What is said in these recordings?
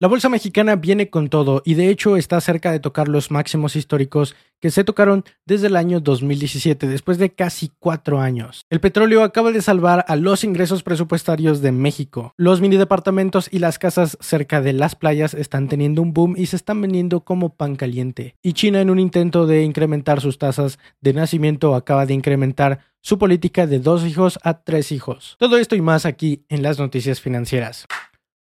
La bolsa mexicana viene con todo y de hecho está cerca de tocar los máximos históricos que se tocaron desde el año 2017, después de casi cuatro años. El petróleo acaba de salvar a los ingresos presupuestarios de México. Los mini departamentos y las casas cerca de las playas están teniendo un boom y se están vendiendo como pan caliente. Y China en un intento de incrementar sus tasas de nacimiento acaba de incrementar su política de dos hijos a tres hijos. Todo esto y más aquí en las noticias financieras.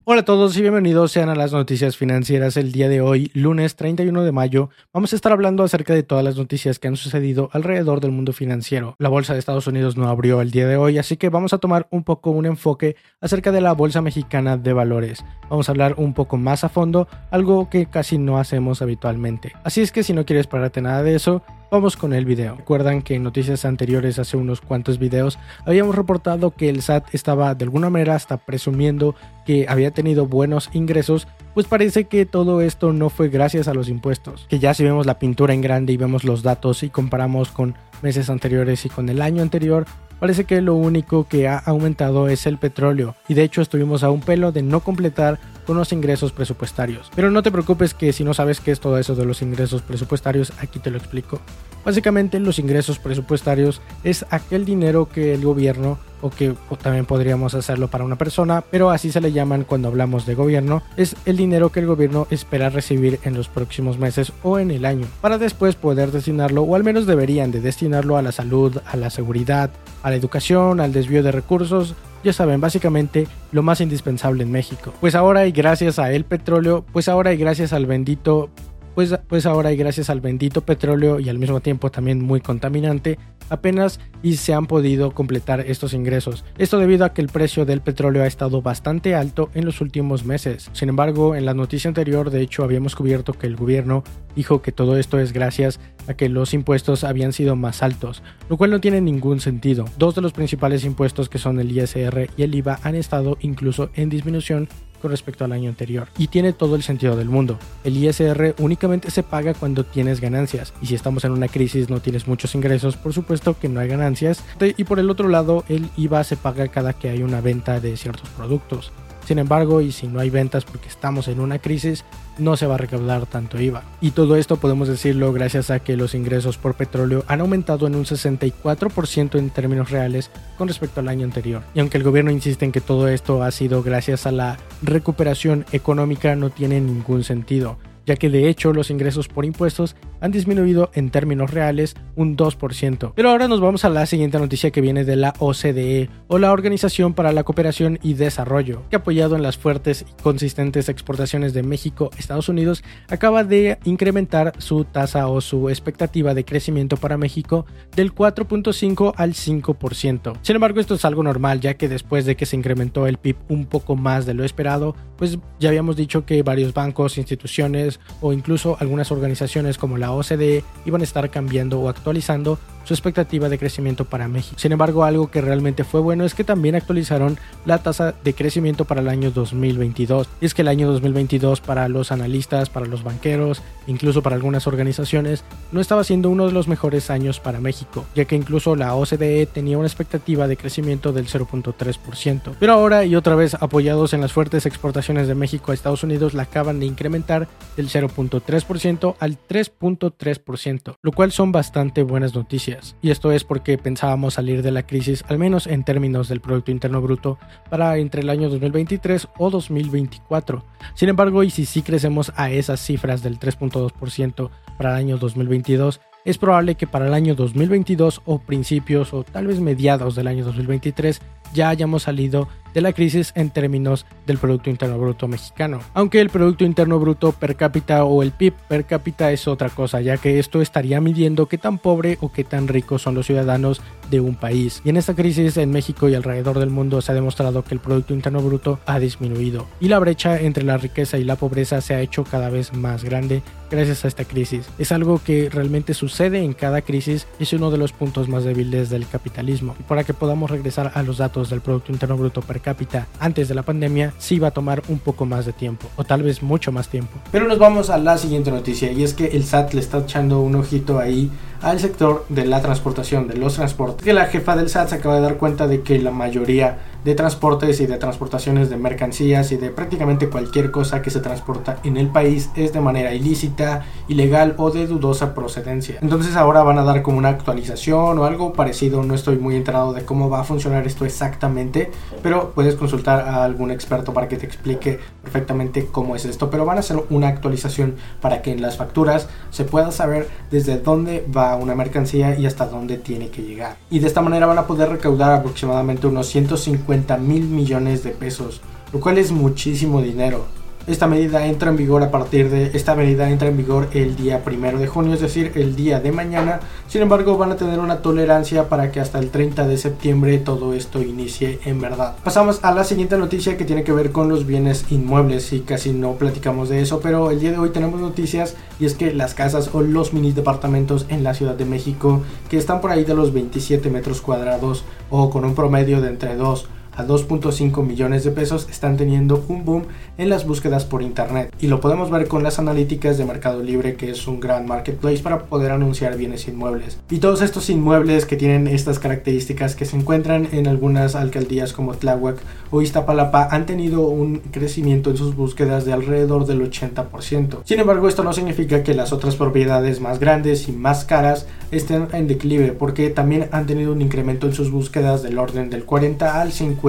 Hola a todos y bienvenidos sean a las noticias financieras el día de hoy, lunes 31 de mayo. Vamos a estar hablando acerca de todas las noticias que han sucedido alrededor del mundo financiero. La bolsa de Estados Unidos no abrió el día de hoy, así que vamos a tomar un poco un enfoque acerca de la bolsa mexicana de valores. Vamos a hablar un poco más a fondo, algo que casi no hacemos habitualmente. Así es que si no quieres pararte nada de eso, Vamos con el video. Recuerdan que en noticias anteriores, hace unos cuantos videos, habíamos reportado que el SAT estaba de alguna manera hasta presumiendo que había tenido buenos ingresos, pues parece que todo esto no fue gracias a los impuestos. Que ya si vemos la pintura en grande y vemos los datos y comparamos con meses anteriores y con el año anterior, parece que lo único que ha aumentado es el petróleo. Y de hecho estuvimos a un pelo de no completar con los ingresos presupuestarios. Pero no te preocupes que si no sabes qué es todo eso de los ingresos presupuestarios, aquí te lo explico. Básicamente los ingresos presupuestarios es aquel dinero que el gobierno o que también podríamos hacerlo para una persona, pero así se le llaman cuando hablamos de gobierno, es el dinero que el gobierno espera recibir en los próximos meses o en el año, para después poder destinarlo, o al menos deberían de destinarlo a la salud, a la seguridad, a la educación, al desvío de recursos, ya saben, básicamente lo más indispensable en México. Pues ahora y gracias a el petróleo, pues ahora y gracias al bendito pues, pues ahora y gracias al bendito petróleo y al mismo tiempo también muy contaminante, apenas y se han podido completar estos ingresos. Esto debido a que el precio del petróleo ha estado bastante alto en los últimos meses. Sin embargo, en la noticia anterior, de hecho, habíamos cubierto que el gobierno dijo que todo esto es gracias a que los impuestos habían sido más altos, lo cual no tiene ningún sentido. Dos de los principales impuestos que son el ISR y el IVA han estado incluso en disminución con respecto al año anterior. Y tiene todo el sentido del mundo. El ISR únicamente se paga cuando tienes ganancias. Y si estamos en una crisis no tienes muchos ingresos, por supuesto que no hay ganancias. Y por el otro lado, el IVA se paga cada que hay una venta de ciertos productos. Sin embargo, y si no hay ventas porque estamos en una crisis, no se va a recaudar tanto IVA. Y todo esto podemos decirlo gracias a que los ingresos por petróleo han aumentado en un 64% en términos reales con respecto al año anterior. Y aunque el gobierno insiste en que todo esto ha sido gracias a la recuperación económica, no tiene ningún sentido ya que de hecho los ingresos por impuestos han disminuido en términos reales un 2%. Pero ahora nos vamos a la siguiente noticia que viene de la OCDE o la Organización para la Cooperación y Desarrollo, que apoyado en las fuertes y consistentes exportaciones de México Estados Unidos, acaba de incrementar su tasa o su expectativa de crecimiento para México del 4.5 al 5%. Sin embargo, esto es algo normal, ya que después de que se incrementó el PIB un poco más de lo esperado, pues ya habíamos dicho que varios bancos, instituciones o incluso algunas organizaciones como la OCDE iban a estar cambiando o actualizando su expectativa de crecimiento para México. Sin embargo, algo que realmente fue bueno es que también actualizaron la tasa de crecimiento para el año 2022. Y es que el año 2022 para los analistas, para los banqueros, incluso para algunas organizaciones, no estaba siendo uno de los mejores años para México, ya que incluso la OCDE tenía una expectativa de crecimiento del 0.3%. Pero ahora y otra vez apoyados en las fuertes exportaciones de México a Estados Unidos, la acaban de incrementar del 0.3% al 3.3%, lo cual son bastante buenas noticias y esto es porque pensábamos salir de la crisis, al menos en términos del Producto Interno Bruto, para entre el año 2023 o 2024. Sin embargo, y si sí crecemos a esas cifras del 3.2% para el año 2022, es probable que para el año 2022 o principios o tal vez mediados del año 2023 ya hayamos salido de la crisis en términos del Producto Interno Bruto mexicano. Aunque el Producto Interno Bruto per cápita o el PIB per cápita es otra cosa, ya que esto estaría midiendo qué tan pobre o qué tan ricos son los ciudadanos de un país. Y en esta crisis en México y alrededor del mundo se ha demostrado que el Producto Interno Bruto ha disminuido y la brecha entre la riqueza y la pobreza se ha hecho cada vez más grande gracias a esta crisis. Es algo que realmente sucede en cada crisis y es uno de los puntos más débiles del capitalismo. Y para que podamos regresar a los datos del Producto Interno Bruto per cápita antes de la pandemia, sí va a tomar un poco más de tiempo, o tal vez mucho más tiempo. Pero nos vamos a la siguiente noticia, y es que el SAT le está echando un ojito ahí al sector de la transportación, de los transportes. Que la jefa del SAT se acaba de dar cuenta de que la mayoría de transportes y de transportaciones de mercancías y de prácticamente cualquier cosa que se transporta en el país es de manera ilícita, ilegal o de dudosa procedencia. Entonces ahora van a dar como una actualización o algo parecido, no estoy muy enterado de cómo va a funcionar esto exactamente, pero puedes consultar a algún experto para que te explique perfectamente cómo es esto, pero van a hacer una actualización para que en las facturas se pueda saber desde dónde va una mercancía y hasta dónde tiene que llegar. Y de esta manera van a poder recaudar aproximadamente unos 150 mil millones de pesos, lo cual es muchísimo dinero. Esta medida entra en vigor a partir de esta medida entra en vigor el día primero de junio, es decir, el día de mañana. Sin embargo, van a tener una tolerancia para que hasta el 30 de septiembre todo esto inicie en verdad. Pasamos a la siguiente noticia que tiene que ver con los bienes inmuebles y casi no platicamos de eso, pero el día de hoy tenemos noticias y es que las casas o los mini departamentos en la Ciudad de México que están por ahí de los 27 metros cuadrados o con un promedio de entre 2 a 2.5 millones de pesos están teniendo un boom en las búsquedas por internet. Y lo podemos ver con las analíticas de Mercado Libre que es un gran marketplace para poder anunciar bienes inmuebles. Y todos estos inmuebles que tienen estas características que se encuentran en algunas alcaldías como Tláhuac o Iztapalapa han tenido un crecimiento en sus búsquedas de alrededor del 80%. Sin embargo esto no significa que las otras propiedades más grandes y más caras estén en declive porque también han tenido un incremento en sus búsquedas del orden del 40 al 50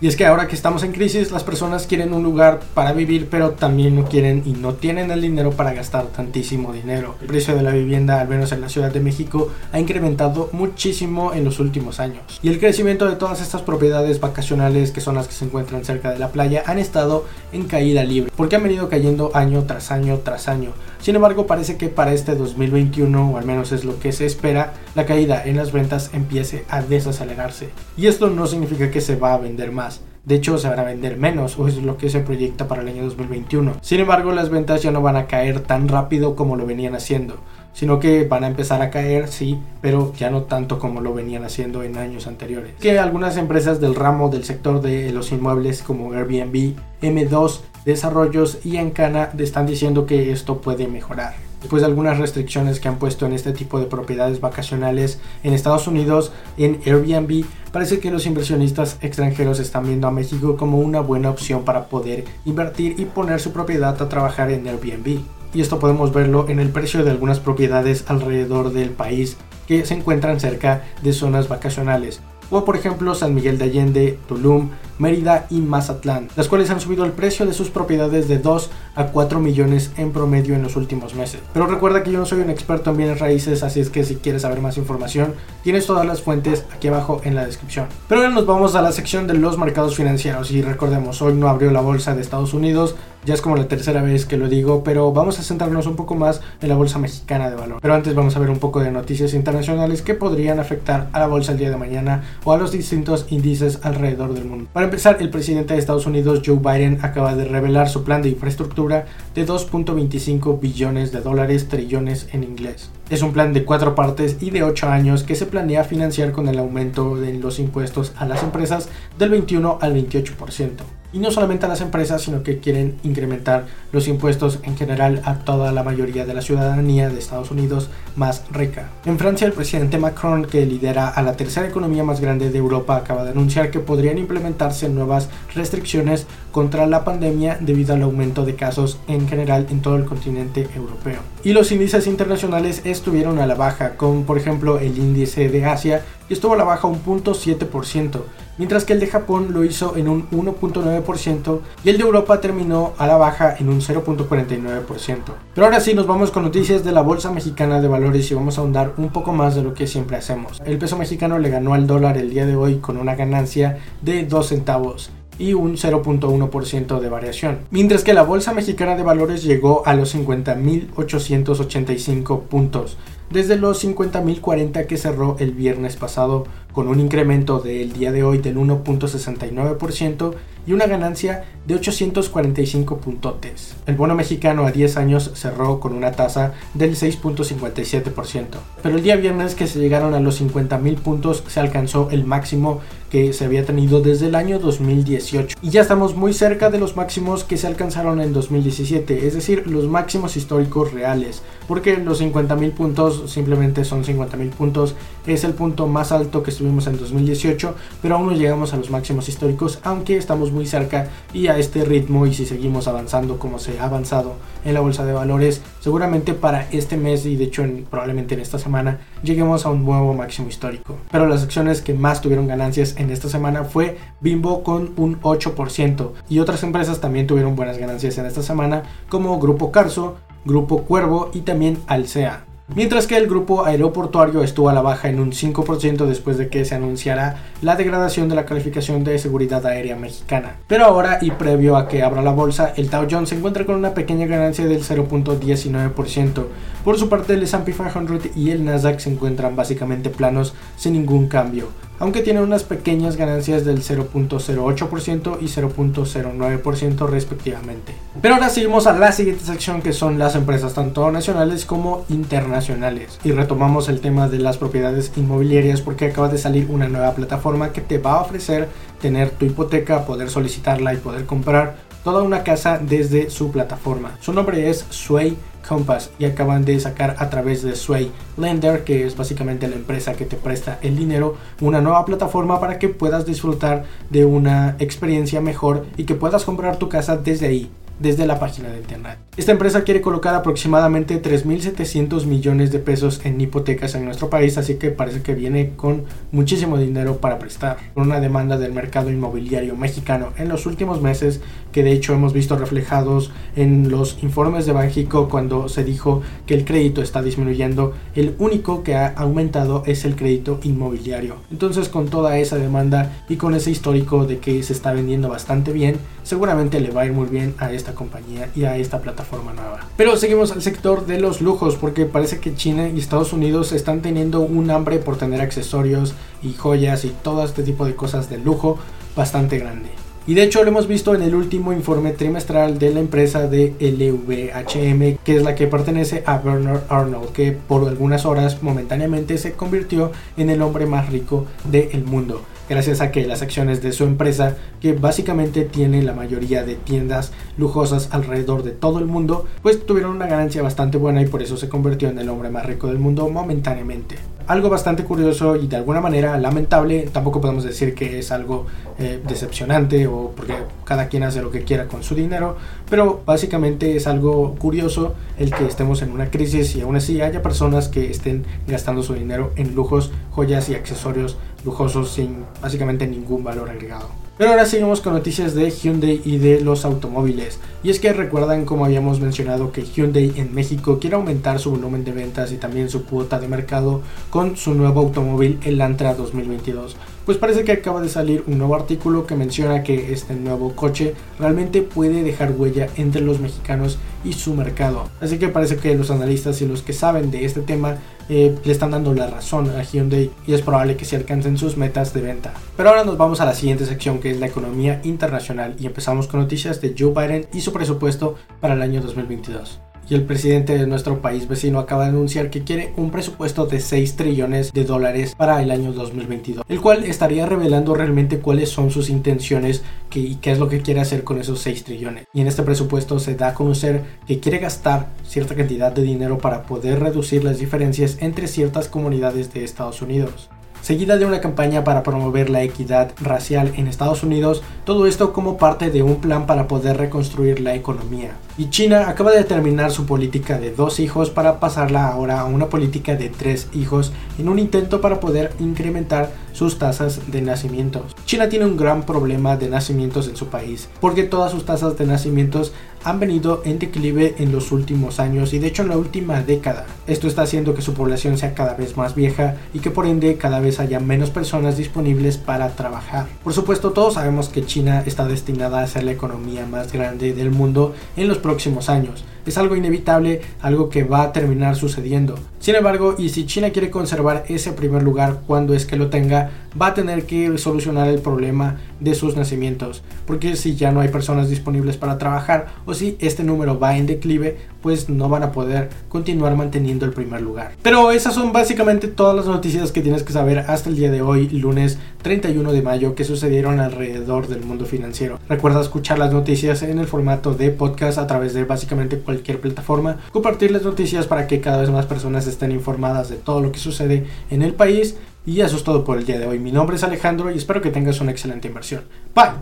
y es que ahora que estamos en crisis, las personas quieren un lugar para vivir, pero también no quieren y no tienen el dinero para gastar tantísimo dinero. El precio de la vivienda, al menos en la Ciudad de México, ha incrementado muchísimo en los últimos años. Y el crecimiento de todas estas propiedades vacacionales, que son las que se encuentran cerca de la playa, han estado en caída libre, porque han venido cayendo año tras año tras año. Sin embargo, parece que para este 2021, o al menos es lo que se espera, la caída en las ventas empiece a desacelerarse. Y esto no significa se va a vender más. De hecho, se van a vender menos, o es lo que se proyecta para el año 2021. Sin embargo, las ventas ya no van a caer tan rápido como lo venían haciendo, sino que van a empezar a caer, sí, pero ya no tanto como lo venían haciendo en años anteriores. Que algunas empresas del ramo del sector de los inmuebles como Airbnb, M2, Desarrollos y Encana están diciendo que esto puede mejorar. Después de algunas restricciones que han puesto en este tipo de propiedades vacacionales en Estados Unidos, en Airbnb, parece que los inversionistas extranjeros están viendo a México como una buena opción para poder invertir y poner su propiedad a trabajar en Airbnb. Y esto podemos verlo en el precio de algunas propiedades alrededor del país que se encuentran cerca de zonas vacacionales como por ejemplo San Miguel de Allende, Tulum, Mérida y Mazatlán, las cuales han subido el precio de sus propiedades de 2 a 4 millones en promedio en los últimos meses. Pero recuerda que yo no soy un experto en bienes raíces, así es que si quieres saber más información, tienes todas las fuentes aquí abajo en la descripción. Pero ahora nos vamos a la sección de los mercados financieros y recordemos, hoy no abrió la bolsa de Estados Unidos, ya es como la tercera vez que lo digo, pero vamos a centrarnos un poco más en la bolsa mexicana de valor. Pero antes vamos a ver un poco de noticias internacionales que podrían afectar a la bolsa el día de mañana o a los distintos índices alrededor del mundo. Empezar, el presidente de Estados Unidos, Joe Biden, acaba de revelar su plan de infraestructura de 2.25 billones de dólares, trillones en inglés. Es un plan de cuatro partes y de ocho años que se planea financiar con el aumento de los impuestos a las empresas del 21 al 28% y no solamente a las empresas, sino que quieren incrementar los impuestos en general a toda la mayoría de la ciudadanía de Estados Unidos más rica. En Francia, el presidente Macron, que lidera a la tercera economía más grande de Europa, acaba de anunciar que podrían implementarse nuevas restricciones contra la pandemia debido al aumento de casos en general en todo el continente europeo. Y los índices internacionales estuvieron a la baja, con por ejemplo el índice de Asia que estuvo a la baja un 0.7%, mientras que el de Japón lo hizo en un 1.9% y el de Europa terminó a la baja en un 0.49%. Pero ahora sí nos vamos con noticias de la Bolsa Mexicana de Valores y vamos a ahondar un poco más de lo que siempre hacemos. El peso mexicano le ganó al dólar el día de hoy con una ganancia de 2 centavos y un 0.1% de variación. Mientras que la Bolsa Mexicana de Valores llegó a los 50.885 puntos, desde los 50.040 que cerró el viernes pasado, con un incremento del día de hoy del 1.69% y una ganancia de 845 puntotes. El bono mexicano a 10 años cerró con una tasa del 6.57%, pero el día viernes que se llegaron a los 50.000 puntos se alcanzó el máximo que se había tenido desde el año 2018 y ya estamos muy cerca de los máximos que se alcanzaron en 2017, es decir, los máximos históricos reales, porque los 50.000 puntos simplemente son 50.000 puntos, es el punto más alto que estuvimos en 2018, pero aún no llegamos a los máximos históricos, aunque estamos muy cerca y a este ritmo y si seguimos avanzando como se ha avanzado en la bolsa de valores, seguramente para este mes y de hecho probablemente en esta semana lleguemos a un nuevo máximo histórico. Pero las acciones que más tuvieron ganancias en esta semana fue Bimbo con un 8% y otras empresas también tuvieron buenas ganancias en esta semana como Grupo Carso, Grupo Cuervo y también Alsea mientras que el grupo aeroportuario estuvo a la baja en un 5% después de que se anunciara la degradación de la calificación de seguridad aérea mexicana. Pero ahora y previo a que abra la bolsa, el Dow Jones se encuentra con una pequeña ganancia del 0.19%. Por su parte, el S&P 500 y el Nasdaq se encuentran básicamente planos sin ningún cambio aunque tiene unas pequeñas ganancias del 0.08% y 0.09% respectivamente. Pero ahora seguimos a la siguiente sección que son las empresas tanto nacionales como internacionales. Y retomamos el tema de las propiedades inmobiliarias porque acaba de salir una nueva plataforma que te va a ofrecer tener tu hipoteca, poder solicitarla y poder comprar toda una casa desde su plataforma. Su nombre es Sway Compass y acaban de sacar a través de Sway Lender, que es básicamente la empresa que te presta el dinero, una nueva plataforma para que puedas disfrutar de una experiencia mejor y que puedas comprar tu casa desde ahí, desde la página de internet. Esta empresa quiere colocar aproximadamente 3.700 millones de pesos en hipotecas en nuestro país, así que parece que viene con muchísimo dinero para prestar. Con una demanda del mercado inmobiliario mexicano en los últimos meses, que de hecho hemos visto reflejados en los informes de Banjico cuando se dijo que el crédito está disminuyendo, el único que ha aumentado es el crédito inmobiliario. Entonces con toda esa demanda y con ese histórico de que se está vendiendo bastante bien, seguramente le va a ir muy bien a esta compañía y a esta plataforma nueva. Pero seguimos al sector de los lujos porque parece que China y Estados Unidos están teniendo un hambre por tener accesorios y joyas y todo este tipo de cosas de lujo bastante grande. Y de hecho lo hemos visto en el último informe trimestral de la empresa de LVHM, que es la que pertenece a Bernard Arnold, que por algunas horas momentáneamente se convirtió en el hombre más rico del mundo gracias a que las acciones de su empresa, que básicamente tiene la mayoría de tiendas lujosas alrededor de todo el mundo, pues tuvieron una ganancia bastante buena y por eso se convirtió en el hombre más rico del mundo momentáneamente algo bastante curioso y de alguna manera lamentable. Tampoco podemos decir que es algo eh, decepcionante o porque cada quien hace lo que quiera con su dinero, pero básicamente es algo curioso el que estemos en una crisis y aún así haya personas que estén gastando su dinero en lujos, joyas y accesorios lujosos sin básicamente ningún valor agregado. Pero ahora seguimos con noticias de Hyundai y de los automóviles. Y es que recuerdan como habíamos mencionado que Hyundai en México quiere aumentar su volumen de ventas y también su cuota de mercado con su nuevo automóvil el Antra 2022 pues parece que acaba de salir un nuevo artículo que menciona que este nuevo coche realmente puede dejar huella entre los mexicanos y su mercado. Así que parece que los analistas y los que saben de este tema eh, le están dando la razón a Hyundai y es probable que se alcancen sus metas de venta. Pero ahora nos vamos a la siguiente sección que es la economía internacional y empezamos con noticias de Joe Biden y su presupuesto para el año 2022 y el presidente de nuestro país vecino acaba de anunciar que quiere un presupuesto de 6 trillones de dólares para el año 2022, el cual estaría revelando realmente cuáles son sus intenciones y qué es lo que quiere hacer con esos 6 trillones. Y en este presupuesto se da a conocer que quiere gastar cierta cantidad de dinero para poder reducir las diferencias entre ciertas comunidades de Estados Unidos. Seguida de una campaña para promover la equidad racial en Estados Unidos, todo esto como parte de un plan para poder reconstruir la economía. Y China acaba de terminar su política de dos hijos para pasarla ahora a una política de tres hijos en un intento para poder incrementar sus tasas de nacimientos. China tiene un gran problema de nacimientos en su país, porque todas sus tasas de nacimientos han venido en declive en los últimos años y de hecho en la última década. Esto está haciendo que su población sea cada vez más vieja y que por ende cada vez haya menos personas disponibles para trabajar. Por supuesto todos sabemos que China está destinada a ser la economía más grande del mundo en los próximos años es algo inevitable, algo que va a terminar sucediendo. Sin embargo, y si China quiere conservar ese primer lugar cuando es que lo tenga, va a tener que solucionar el problema de sus nacimientos, porque si ya no hay personas disponibles para trabajar o si este número va en declive, pues no van a poder continuar manteniendo el primer lugar. Pero esas son básicamente todas las noticias que tienes que saber hasta el día de hoy, lunes 31 de mayo, que sucedieron alrededor del mundo financiero. Recuerda escuchar las noticias en el formato de podcast a través de básicamente cualquier plataforma, compartir las noticias para que cada vez más personas estén informadas de todo lo que sucede en el país. Y eso es todo por el día de hoy. Mi nombre es Alejandro y espero que tengas una excelente inversión. Bye.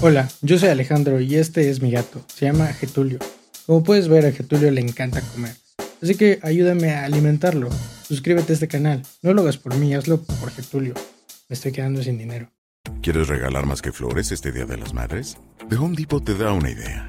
Hola, yo soy Alejandro y este es mi gato. Se llama Getulio. Como puedes ver, a Getulio le encanta comer. Así que ayúdame a alimentarlo. Suscríbete a este canal. No lo hagas por mí, hazlo por Getulio. Me estoy quedando sin dinero. ¿Quieres regalar más que flores este Día de las Madres? The Home Depot te da una idea.